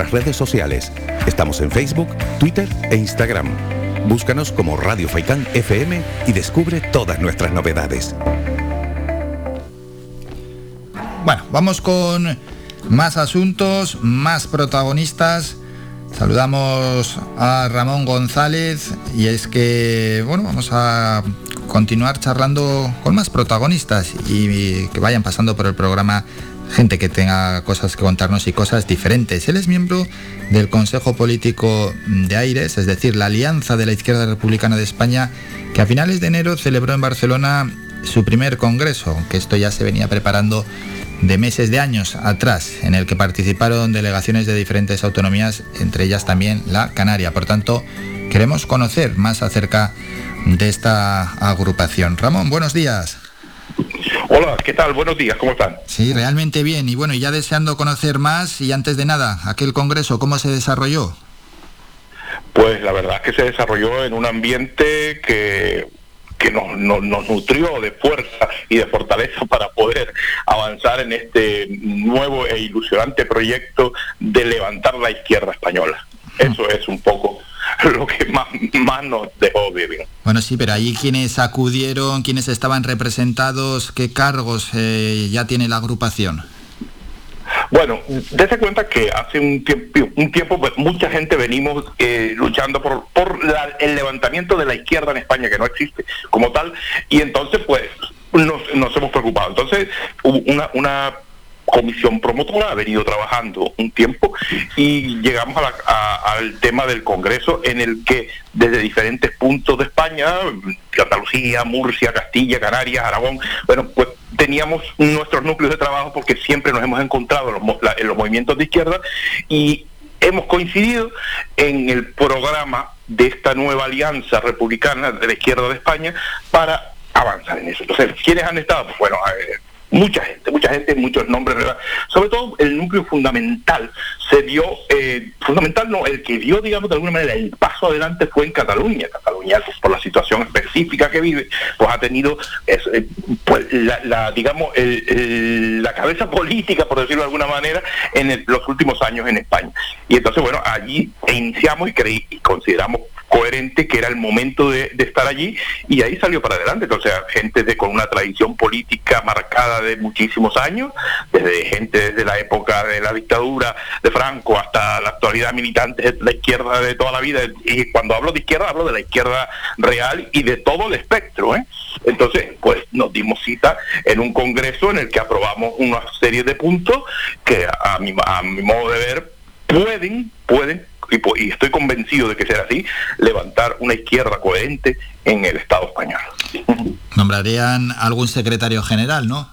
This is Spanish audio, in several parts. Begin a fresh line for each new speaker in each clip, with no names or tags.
nuestras redes sociales. Estamos en Facebook, Twitter e Instagram. Búscanos como Radio Faicán FM y descubre todas nuestras novedades.
Bueno, vamos con más asuntos, más protagonistas. Saludamos a Ramón González y es que, bueno, vamos a continuar charlando con más protagonistas y que vayan pasando por el programa gente que tenga cosas que contarnos y cosas diferentes. Él es miembro del Consejo Político de Aires, es decir, la Alianza de la Izquierda Republicana de España, que a finales de enero celebró en Barcelona su primer congreso, que esto ya se venía preparando de meses de años atrás, en el que participaron delegaciones de diferentes autonomías, entre ellas también la Canaria. Por tanto, queremos conocer más acerca de esta agrupación. Ramón, buenos días.
Hola, ¿qué tal? Buenos días, ¿cómo están?
Sí, realmente bien. Y bueno, ya deseando conocer más y antes de nada, aquel congreso, ¿cómo se desarrolló?
Pues la verdad es que se desarrolló en un ambiente que que nos, nos, nutrió de fuerza y de fortaleza para poder avanzar en este nuevo e ilusionante proyecto de levantar la izquierda española. Eso es un poco lo que más, más nos dejó vivir.
Bueno, sí, pero ahí quienes acudieron, quienes estaban representados, ¿qué cargos eh, ya tiene la agrupación?
Bueno, dése cuenta que hace un tiempo, un tiempo pues, mucha gente venimos eh, luchando por, por el levantamiento de la izquierda en España, que no existe como tal, y entonces pues nos, nos hemos preocupado. Entonces, una, una comisión promotora ha venido trabajando un tiempo y llegamos al tema del Congreso en el que desde diferentes puntos de España, Andalucía, Murcia, Castilla, Canarias, Aragón, bueno, pues teníamos nuestros núcleos de trabajo porque siempre nos hemos encontrado en los, movimientos de izquierda y hemos coincidido en el programa de esta nueva alianza republicana de la izquierda de España para avanzar en eso. Entonces, ¿quiénes han estado? Pues bueno, mucha gente, mucha gente, muchos nombres, sobre todo el núcleo fundamental se dio, eh, fundamental no, el que dio, digamos, de alguna manera el paso adelante fue en Cataluña. Cataluña, por la situación específica que vive, pues ha tenido, eh, pues, la, digamos, la cabeza política, por decirlo de alguna manera, en los últimos años en España. Y entonces, bueno, allí iniciamos y, creí, y consideramos coherente que era el momento de, estar allí y ahí salió para adelante. Entonces, gente de, con una tradición política marcada de muchísimos años, desde gente desde la época de la dictadura de Franco hasta la actualidad militante de la izquierda de toda la vida. Y cuando hablo de izquierda, hablo de la izquierda real y de todo el espectro. ¿eh? Entonces, pues nos dimos cita en un congreso en el que aprobamos una serie de puntos que a mi, a mi modo de ver pueden, pueden y, estoy convencido de que será así, levantar una izquierda coherente en el Estado español.
Nombrarían algún secretario general, ¿no?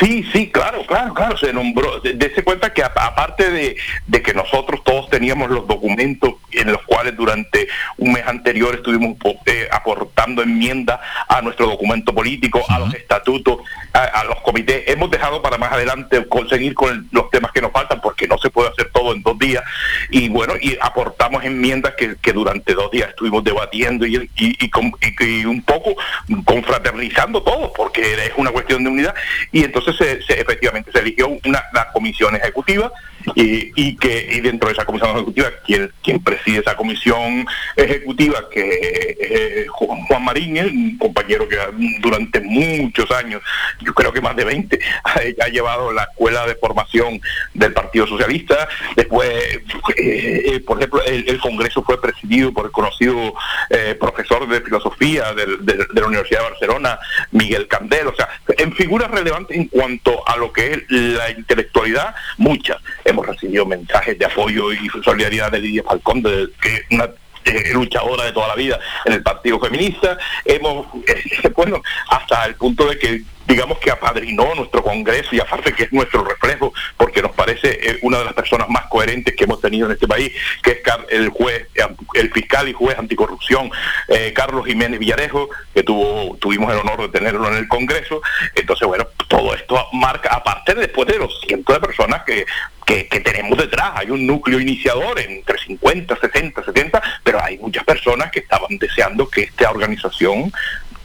Sí, sí, claro, claro, claro, se nombró. Dese cuenta que aparte de, que nosotros todos teníamos los documentos en los cuales durante un mes anterior estuvimos eh, aportando enmiendas a nuestro documento político, a los estatutos, a, los comités, hemos dejado para más adelante conseguir con los temas que nos faltan porque no se puede hacer Y bueno, y aportamos enmiendas que, durante dos días estuvimos debatiendo y, y, un poco confraternizando todos porque es una cuestión de unidad. Y entonces se, efectivamente se eligió una, comisión ejecutiva y, que y dentro de esa comisión ejecutiva quien, quien preside esa comisión ejecutiva que es Juan Marín, un compañero que durante muchos años, yo creo que más de 20, ha, llevado la escuela de formación del Partido Socialista. Después, eh, eh, por ejemplo, el, Congreso fue presidido por el conocido eh, profesor de filosofía de la Universidad de Barcelona, Miguel Candel. O sea, en figuras relevantes en cuanto a lo que es la intelectualidad, muchas. Hemos recibido mensajes de apoyo y solidaridad de Lidia Falcón, de, que una eh, luchadora de toda la vida en el Partido Feminista. Hemos, eh, bueno, hasta el punto de que digamos que apadrinó nuestro Congreso y aparte que es nuestro reflejo, porque nos parece eh, una de las personas más coherentes que hemos tenido en este país, que es el juez, el fiscal y juez anticorrupción, eh, Carlos Jiménez Villarejo, que tuvo, tuvimos el honor de tenerlo en el Congreso. Entonces, bueno, todo esto marca, aparte después de los cientos de personas que, que, que, tenemos detrás. Hay un núcleo iniciador entre 50, 60, 70, pero hay muchas personas que estaban deseando que esta organización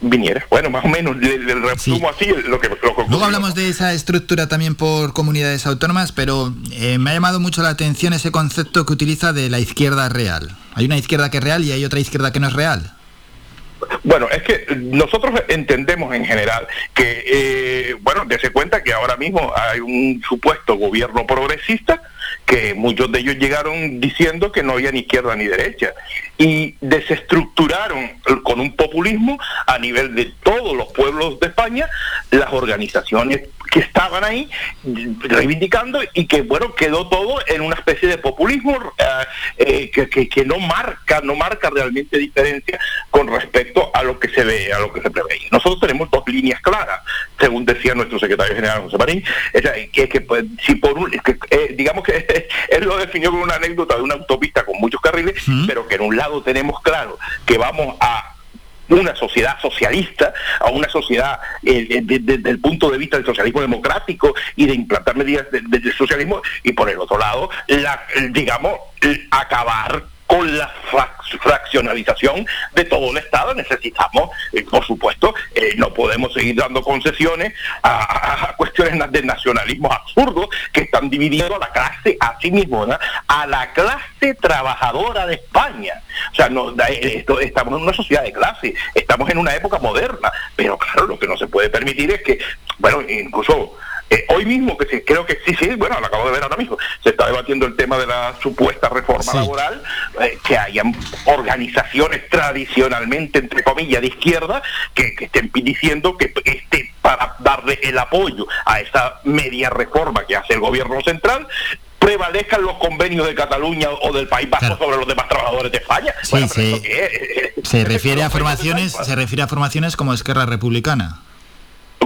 viniera. Bueno, más o menos, el, resumo así lo que...
Luego hablamos de esa estructura también por comunidades autónomas, pero eh, me ha llamado mucho la atención ese concepto que utiliza de la izquierda real. Hay una izquierda que es real y hay otra izquierda que no es real.
Bueno, es que nosotros entendemos en general que, eh, bueno, dése cuenta que ahora mismo hay un supuesto gobierno progresista que muchos de ellos llegaron diciendo que no había ni izquierda ni derecha y desestructuraron con un populismo a nivel de todos los pueblos de España las organizaciones que estaban ahí reivindicando y que bueno quedó todo en una especie de populismo eh, eh, que, que, no marca no marca realmente diferencia con respecto a lo que se ve a lo que se prevé. Nosotros tenemos dos líneas claras según decía nuestro secretario general José Marín. Que, que pues, si por un, eh, digamos que él lo definió como una anécdota de una autopista con muchos carriles pero que en un lado tenemos claro que vamos a una sociedad socialista, a una sociedad eh, desde el punto de vista del socialismo democrático y de implantar medidas del socialismo, y por el otro lado, la, digamos, acabar con la fraccionalización de todo el Estado. Necesitamos, eh, por supuesto, eh, no podemos seguir dando concesiones a, cuestiones de nacionalismo absurdos que están dividiendo a la clase a sí mismo, a la clase trabajadora de España. O sea, no, esto, estamos en una sociedad de clase, estamos en una época moderna, pero claro, lo que no se puede permitir es que, bueno, incluso eh, hoy mismo, que creo que sí, sí, bueno, lo acabo de ver ahora mismo, se está debatiendo el tema de la supuesta reforma laboral, eh, que hayan organizaciones tradicionalmente, entre comillas, de izquierda, que, estén diciendo que este, para darle el apoyo a esa media reforma que hace el gobierno central, prevalezcan los convenios de Cataluña o del País Vasco sobre los demás trabajadores de España.
Sí, Se refiere a formaciones, se refiere a formaciones como Esquerra Republicana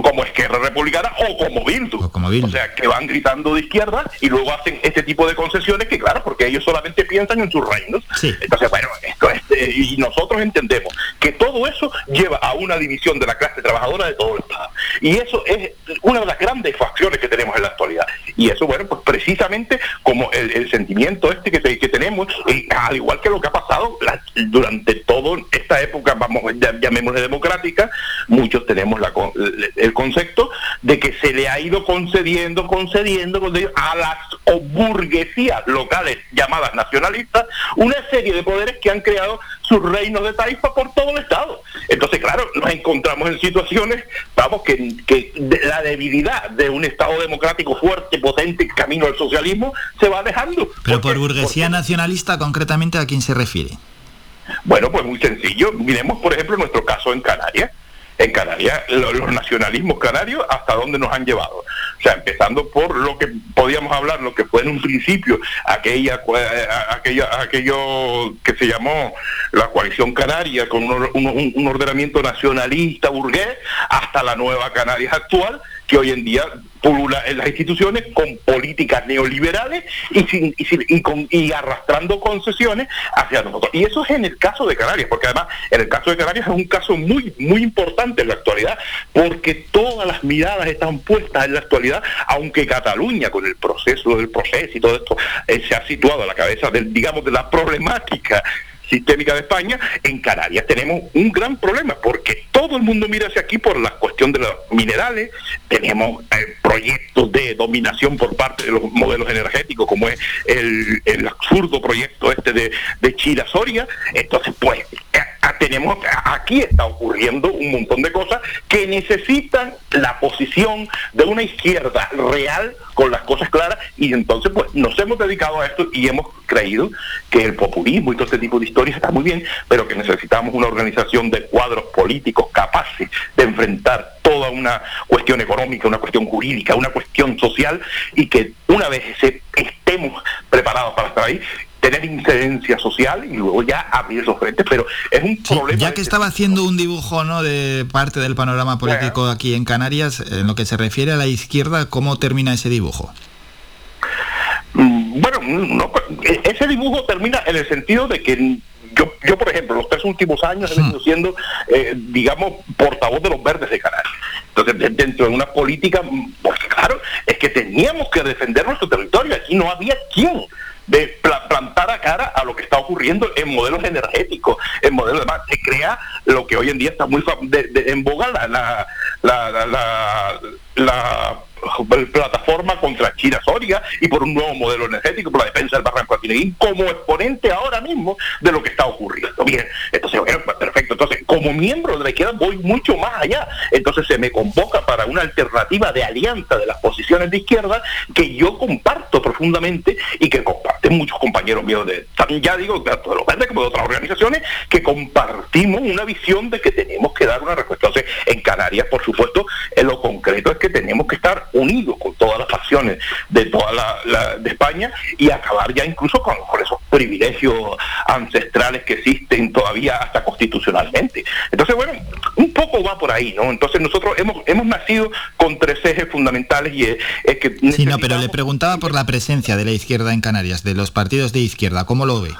como Esquerra Republicana o como Bildu. O, sea, que van gritando de izquierda y luego hacen este tipo de concesiones que, claro, porque ellos solamente piensan en sus reinos. Entonces, bueno, esto eh, y nosotros entendemos que todo eso lleva a una división de la clase trabajadora de todo el Estado. Y eso es una de las grandes facciones que tenemos en la actualidad. Y eso, bueno, pues precisamente como el, sentimiento este que, que tenemos, al igual que lo que ha pasado durante toda esta época, vamos, llamémosle democrática, muchos tenemos la, el concepto de que se le ha ido concediendo, concediendo, a las burguesías locales llamadas nacionalistas una serie de poderes que han creado sus reinos de taifa por todo el Estado. Entonces, claro, nos encontramos en situaciones, vamos, que, que la debilidad de un Estado democrático fuerte, potente, camino al socialismo, se va dejando.
Pero por burguesía nacionalista, concretamente, ¿a quién se refiere?
Bueno, pues muy sencillo. Miremos, por ejemplo, nuestro caso en Canarias en Canarias, los nacionalismos canarios, hasta dónde nos han llevado. O sea, empezando por lo que podíamos hablar, lo que fue en un principio aquella, aquella aquello que se llamó la coalición canaria, con un, ordenamiento nacionalista, burgués, hasta la nueva Canarias actual, que hoy en día en las instituciones con políticas neoliberales y, sin, y, con, y arrastrando concesiones hacia nosotros. Y eso es en el caso de Canarias, porque además en el caso de Canarias es un caso muy, muy importante en la actualidad, porque todas las miradas están puestas en la actualidad, aunque Cataluña con el proceso del proceso y todo esto eh, se ha situado a la cabeza del, digamos, de la problemática sistémica de España, en Canarias tenemos un gran problema, porque todo el mundo mira hacia aquí por la cuestión de los minerales, tenemos eh, proyectos de dominación por parte de los modelos energéticos, como es el, absurdo proyecto este de, de Chira Soria, entonces pues eh, tenemos aquí está ocurriendo un montón de cosas que necesitan la posición de una izquierda real con las cosas claras y entonces pues nos hemos dedicado a esto y hemos creído que el populismo y todo este tipo de está muy bien, pero que necesitamos una organización de cuadros políticos capaces de enfrentar toda una cuestión económica, una cuestión jurídica, una cuestión social y que una vez estemos preparados para estar ahí, tener incidencia social y luego ya abrir esos frentes, pero es un problema...
Ya que estaba haciendo un dibujo ¿no? de parte del panorama político aquí en Canarias, en lo que se refiere a la izquierda, ¿cómo termina ese dibujo?
Mm, bueno, no, e, ese dibujo termina en el sentido de que yo, yo por ejemplo, los tres últimos años he venido hmm. siendo, eh, digamos, portavoz de los verdes de Canarias. Entonces, dentro de una política, mm, pues claro, es que teníamos que defender nuestro territorio. Aquí no había quien de plantar a cara a lo que está ocurriendo en modelos energéticos, en modelos demás. Se crea lo que hoy en día está muy en boga la, la, la, la plataforma contra China Soria y por un nuevo modelo energético, por la defensa del Barranco y como exponente ahora mismo de lo que está ocurriendo. Bien, entonces, pues, perfecto. Entonces, como miembro de la izquierda voy mucho más allá. Entonces se me convoca para una alternativa de alianza de las posiciones de izquierda que yo comparto profundamente y que comparten muchos compañeros míos de, ya digo, tanto de los verdes como de otras organizaciones, que compartimos una visión de que tenemos que dar una respuesta. Entonces, en Canarias, por supuesto, en lo concreto es que tenemos que estar unidos con todas las facciones de toda la, de España y acabar ya incluso con, esos privilegios ancestrales que existen todavía hasta constitucionalmente. Entonces, bueno, un poco va por ahí, ¿no? Entonces nosotros hemos, hemos nacido con tres ejes fundamentales y es, que...
Sí, no, pero le preguntaba por la presencia de la izquierda en Canarias, de los partidos de izquierda, ¿cómo lo ve?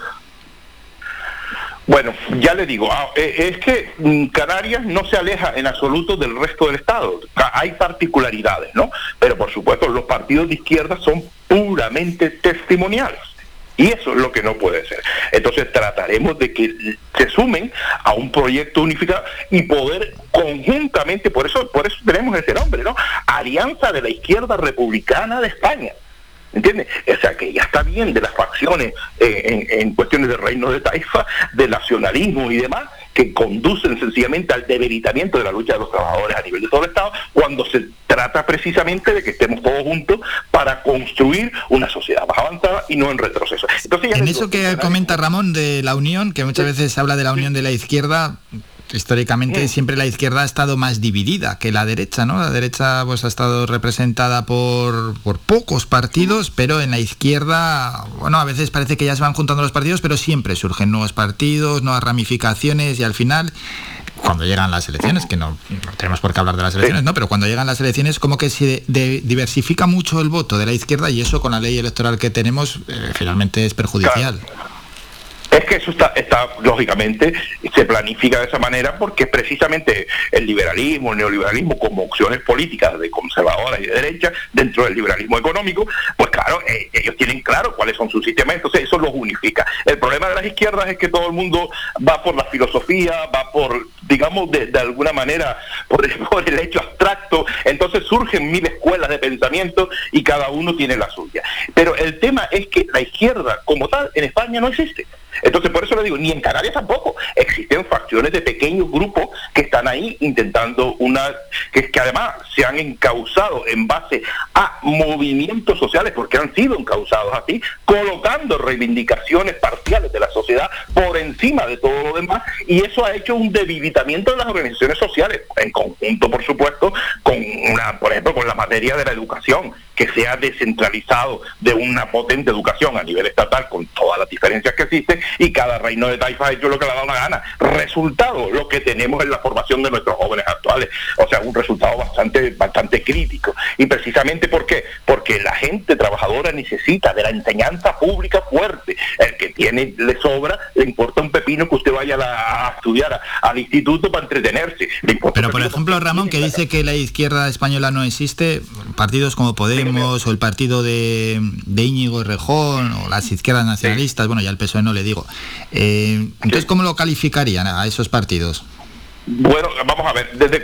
Bueno, ya le digo, ah, eh, es que mm, Canarias no se aleja en absoluto del resto del Estado. Hay particularidades, ¿no? Pero por supuesto, los partidos de izquierda son puramente testimoniales. Y eso es lo que no puede ser. Entonces trataremos de que se sumen a un proyecto unificado y poder conjuntamente, por eso, por eso tenemos ese nombre, ¿no? Alianza de la Izquierda Republicana de España. ¿Entiendes? O sea, que ya está bien de las facciones eh, en, cuestiones de reino de taifa, de nacionalismo y demás, que conducen sencillamente al debilitamiento de la lucha de los trabajadores a nivel de todo el Estado, cuando se trata precisamente de que estemos todos juntos para construir una sociedad más avanzada y no en retroceso.
Entonces, en eso que comenta Ramón de la unión, que muchas veces se habla de la unión de la izquierda, históricamente siempre la izquierda ha estado más dividida que la derecha, ¿no? La derecha pues ha estado representada por, por pocos partidos, pero en la izquierda, bueno, a veces parece que ya se van juntando los partidos, pero siempre surgen nuevos partidos, nuevas ramificaciones y al final cuando llegan las elecciones, que no, tenemos por qué hablar de las elecciones, ¿no? Pero cuando llegan las elecciones, como que se diversifica mucho el voto de la izquierda y eso con la ley electoral que tenemos eh, finalmente es perjudicial.
Es que eso está, está, lógicamente, se planifica de esa manera porque precisamente el liberalismo, el neoliberalismo como opciones políticas de conservadoras y de derecha dentro del liberalismo económico, pues claro, eh, ellos tienen claro cuáles son sus sistemas, entonces eso los unifica. El problema de las izquierdas es que todo el mundo va por la filosofía, va por, digamos, de, alguna manera, por, por el hecho abstracto, entonces surgen mil escuelas de pensamiento y cada uno tiene la suya. Pero el tema es que la izquierda como tal en España no existe. Entonces, por eso le digo, ni en Canarias tampoco. Existen facciones de pequeños grupos que están ahí intentando una, que, que además se han encausado en base a movimientos sociales, porque han sido encausados así, colocando reivindicaciones parciales de la sociedad por encima de todo lo demás, y eso ha hecho un debilitamiento de las organizaciones sociales, en conjunto, por supuesto, con una, por ejemplo, con la materia de la educación, que se ha descentralizado de una potente educación a nivel estatal, con todas las diferencias que existen, y cada reino de taifa ha hecho lo que le ha dado la gana. Resultado, lo que tenemos en la formación de nuestros jóvenes actuales. O sea, un resultado bastante, bastante crítico. Y precisamente ¿por qué? Porque la gente trabajadora necesita de la enseñanza pública fuerte. El que tiene, le sobra, le importa un pepino que usted vaya a, estudiar al instituto para entretenerse.
Pero por ejemplo, Ramón, que dice que la izquierda española no existe, partidos como Podemos o el partido de, de Íñigo Rejón o las izquierdas nacionalistas, bueno, ya el PSOE no le digo eh, entonces, ¿cómo lo calificarían a esos partidos?
Bueno, vamos a ver, desde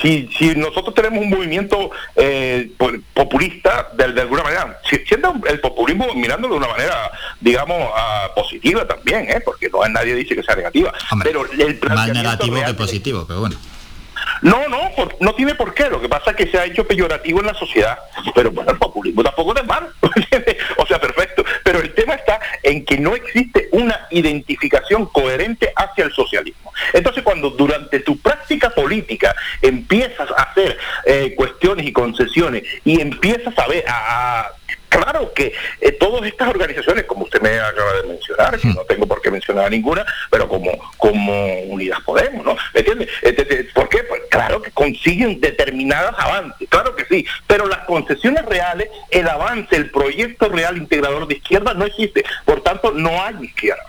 si, si, nosotros tenemos un movimiento eh, populista, de, alguna manera, siendo el populismo mirándolo de una manera, digamos, ah, positiva también, ¿eh? porque no nadie dice que sea negativa.
pero el más negativo que positivo, pero bueno.
No, no, no tiene por qué. Lo que pasa es que se ha hecho peyorativo en la sociedad. Pero bueno, el populismo tampoco es malo. o sea, perfecto. Pero el tema está en que no existe identificación coherente hacia el socialismo. Entonces, cuando durante tu práctica política empiezas a hacer eh, cuestiones y concesiones y empiezas a ver a Claro que eh, todas estas organizaciones, como usted me acaba de mencionar, que no tengo por qué mencionar ninguna, pero como, como Unidas Podemos, ¿no? ¿Me entiendes? Este, ¿Por qué? Claro que consiguen determinadas avances, claro que sí, pero las concesiones reales, el avance, el proyecto real integrador de izquierda no existe, por tanto no hay izquierda.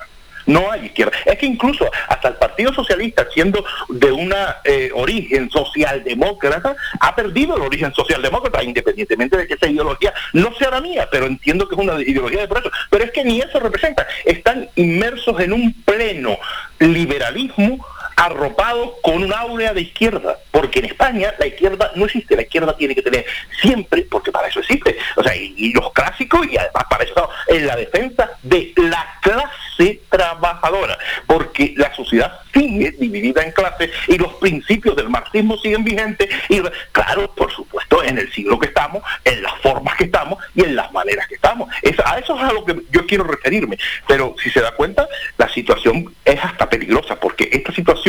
no hay izquierda. Es que incluso hasta el Partido Socialista, siendo de una eh, origen socialdemócrata, ha perdido el origen socialdemócrata, independientemente de que esa ideología no sea la mía, pero entiendo que es una ideología de progreso. Pero es que ni eso representa. Están inmersos en un pleno liberalismo arropados con un áurea de izquierda, porque en España la izquierda no existe, la izquierda tiene que tener siempre, porque para eso existe, o sea, y, los clásicos, y además para eso en la defensa de la clase trabajadora, porque la sociedad sigue dividida en clases y los principios del marxismo siguen vigentes, y claro, por supuesto, en el siglo que estamos, en las formas que estamos y en las maneras que estamos. a eso es a lo que yo quiero referirme, pero si se da cuenta, la situación es hasta peligrosa, porque esta situación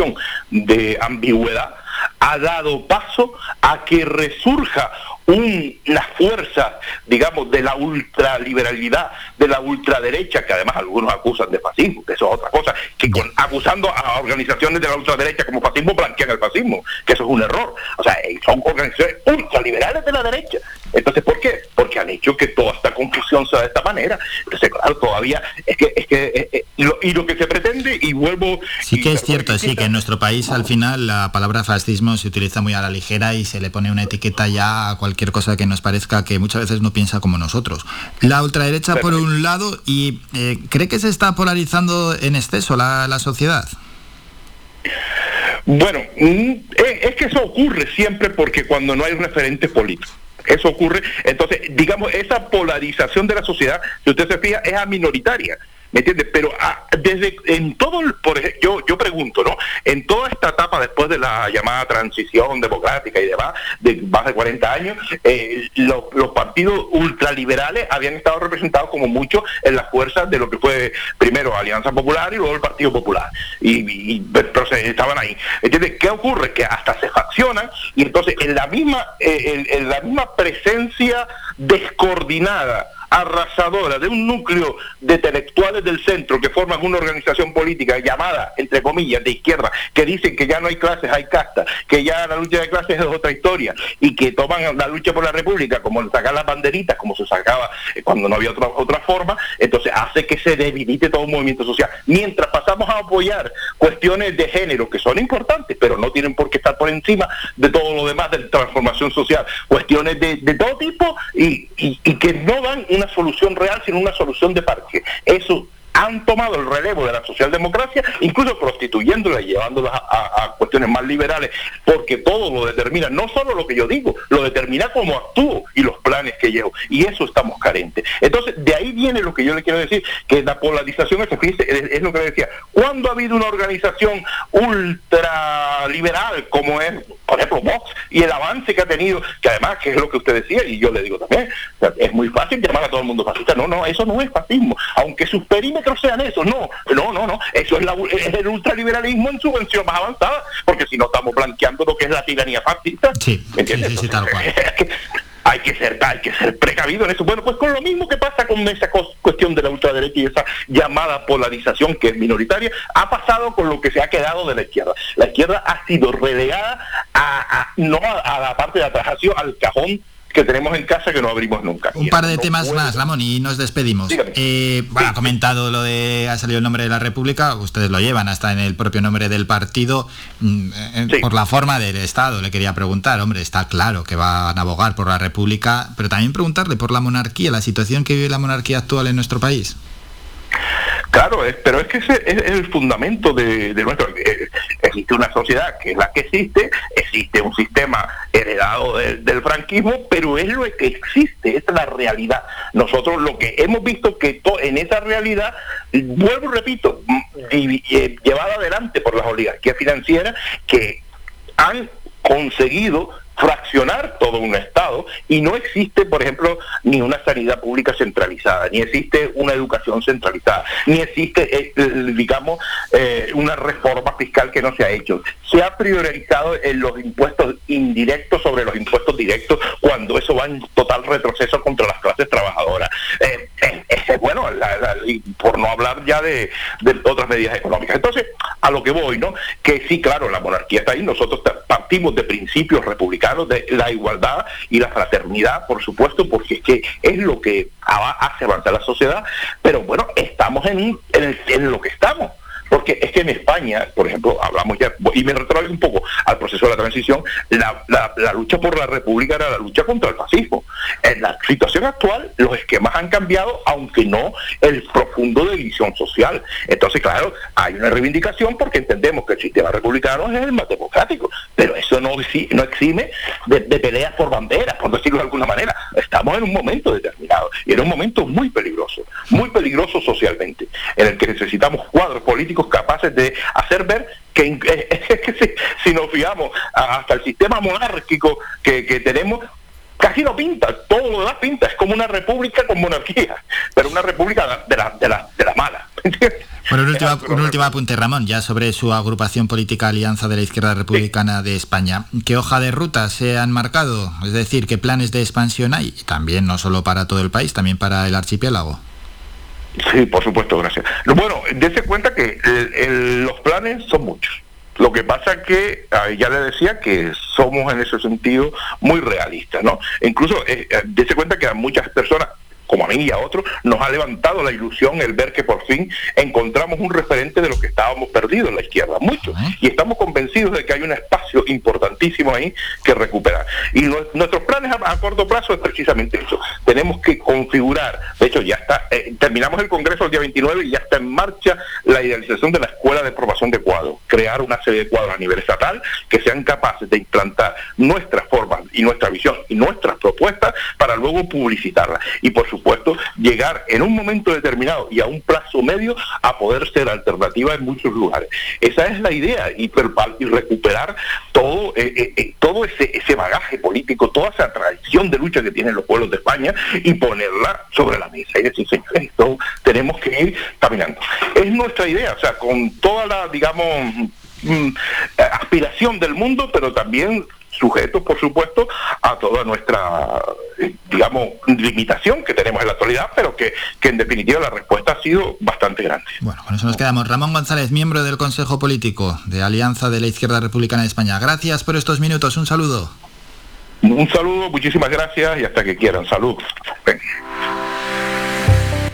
de ambigüedad ha dado paso a que resurja una fuerza, digamos, de la ultraliberalidad, de la ultraderecha, que además algunos acusan de fascismo, que eso es otra cosa, que con, acusando a organizaciones de la ultraderecha como fascismo blanquean el fascismo, que eso es un error. O sea, son organizaciones ultraliberales de la derecha. Entonces, ¿por qué? Porque han hecho que toda esta confusión sea de esta manera. Entonces, claro, todavía es que, es que eh, eh, y lo que se pretende, y vuelvo...
Sí que es cierto, sí, que en nuestro país al final la palabra fascismo se utiliza muy a la ligera y se le pone una etiqueta ya a cualquier cosa que nos parezca que muchas veces no piensa como nosotros. La ultraderecha por un lado y eh, cree que se está polarizando en exceso la, la sociedad.
Bueno, mm, es que eso ocurre siempre porque cuando no hay referentes políticos. Eso ocurre. Entonces, digamos, esa polarización de la sociedad, si usted se fija, es minoritaria. ¿Me entiendes? Pero ah, desde en todo por ejemplo, yo, yo pregunto, ¿no? En toda esta etapa después de la llamada transición democrática y demás, de más de 40 años, eh, los, partidos ultraliberales habían estado representados como mucho en las fuerzas de lo que fue primero Alianza Popular y luego el Partido Popular. Y, y entonces estaban ahí. ¿Entiendes? ¿Qué ocurre? Que hasta se faccionan y entonces en la misma, eh, en la misma presencia descoordinada arrasadora de un núcleo de intelectuales del centro que forman una organización política llamada, entre comillas, de izquierda, que dicen que ya no hay clases, hay castas, que ya la lucha de clases es otra historia y que toman la lucha por la república como sacar las banderitas, como se sacaba eh, cuando no había otra, otra forma, entonces hace que se debilite todo un movimiento social. Mientras pasamos a apoyar cuestiones de género que son importantes, pero no tienen por qué estar por encima de todo lo demás de transformación social, cuestiones de, todo tipo y, y, y que no dan una solución real, sino una solución de parque. Eso han tomado el relevo de la socialdemocracia, incluso prostituyéndola y llevándola a, cuestiones más liberales, porque todo lo determina, no solo lo que yo digo, lo determina cómo actúo y los planes que llevo, y eso estamos carentes. Entonces, de ahí viene lo que yo le quiero decir, que la polarización, es, es lo que decía, cuando ha habido una organización ultraliberal como es, por ejemplo, Vox, y el avance que ha tenido, que además, que es lo que usted decía, y yo le digo también, es muy fácil llamar a todo el mundo fascista, no, no, eso no es fascismo, aunque sus perímetros sean eso. No, no, no, no. Eso es, el ultraliberalismo en su versión más avanzada, porque si no estamos blanqueando lo que es la tiranía fascista.
Sí, ¿me entiendes? Sí, tal cual.
hay que ser hay que ser precavido en eso. Bueno, pues con lo mismo que pasa con esa cuestión de la ultraderecha y esa llamada polarización que es minoritaria, ha pasado con lo que se ha quedado de la izquierda. La izquierda ha sido relegada a, no a, la parte de atrás, ha sido al cajón que tenemos en casa que no abrimos nunca.
Un par de temas más, Ramón, y nos despedimos. Eh, bueno, ha comentado lo de, ha salido el nombre de la República, ustedes lo llevan hasta en el propio nombre del partido, mm, eh, por la forma del Estado. Le quería preguntar, hombre, está claro que van a abogar por la República, pero también preguntarle por la monarquía, la situación que vive la monarquía actual en nuestro país.
Claro, pero es que ese es el fundamento de, nuestro... Eh, existe una sociedad que es la que existe, existe un sistema heredado del franquismo, pero es lo que existe, es la realidad. Nosotros lo que hemos visto que en esa realidad, vuelvo y repito, eh, llevada adelante por las oligarquías financieras que han conseguido fraccionar todo un Estado y no existe, por ejemplo, ni una sanidad pública centralizada, ni existe una educación centralizada, ni existe, eh, digamos, eh, una reforma fiscal que no se ha hecho. Se ha priorizado en los impuestos indirectos sobre los impuestos directos cuando eso va en total retroceso contra las clases trabajadoras. Eh, bueno, por no hablar ya de, otras medidas económicas. Entonces, a lo que voy, ¿no? Que sí, claro, la monarquía está ahí, nosotros partimos de principios republicanos de la igualdad y la fraternidad, por supuesto, porque es que es lo que hace avanzar la sociedad, pero bueno, estamos en, en lo que estamos. Es que en España, por ejemplo, hablamos ya, y me retraigo un poco al proceso de la transición, la, lucha por la República era la lucha contra el fascismo. En la situación actual, los esquemas han cambiado, aunque no el profundo de división social. Entonces, claro, hay una reivindicación porque entendemos que el sistema republicano es el más democrático, pero eso no, no exime de, de peleas por banderas, por decirlo de alguna manera. Estamos en un momento determinado y en un momento muy peligroso, muy peligroso socialmente, en el que necesitamos cuadros políticos capaces de hacer ver que, si, nos fijamos hasta el sistema monárquico que, tenemos, casi no pinta, todo lo demás pinta, es como una república con monarquía, pero una república de la, de la, de la mala.
Bueno, un último, apunte, Ramón, ya sobre su agrupación política Alianza de la Izquierda Republicana de España. ¿Qué hoja de ruta se han marcado? Es decir, ¿qué planes de expansión hay? También no solo para todo el país, también para el archipiélago.
Sí, por supuesto, gracias. Bueno, dése cuenta que los planes son muchos. Lo que pasa que, ya le decía que somos en ese sentido muy realistas, ¿no? Incluso, eh, eh dése cuenta que a muchas personas, como a mí y a otros, nos ha levantado la ilusión el ver que por fin encontramos un referente de lo que estábamos perdidos en la izquierda, mucho. Y estamos convencidos de que hay un espacio importantísimo ahí que recuperar. Y nuestros planes a, corto plazo es precisamente eso. Tenemos que configurar, hecho ya está, eh, terminamos el Congreso el día 29 y ya está en marcha la idealización de la Escuela de Formación de Cuadros, crear una serie de cuadros a nivel estatal que sean capaces de implantar nuestras formas y nuestra visión y nuestras propuestas para luego publicitarlas. Y por supuesto, llegar en un momento determinado y a un plazo medio a poder ser alternativa en muchos lugares. Esa es la idea y, y recuperar todo, eh, eh, eh, todo ese, ese bagaje político, toda esa tradición de lucha que tienen los pueblos de España y ponerla sobre la mesa y decir, señores, esto tenemos que ir caminando. Es nuestra idea, o sea, con toda la, digamos, mm, aspiración del mundo, pero también sujetos, por supuesto, a toda nuestra, digamos, limitación que tenemos en la actualidad, pero que, que, en definitiva la respuesta ha sido bastante grande.
Bueno, con eso nos quedamos. Ramón González, miembro del Consejo Político de Alianza de la Izquierda Republicana de España. Gracias por estos minutos. Un saludo.
Un saludo, muchísimas gracias y hasta que quieran. Salud.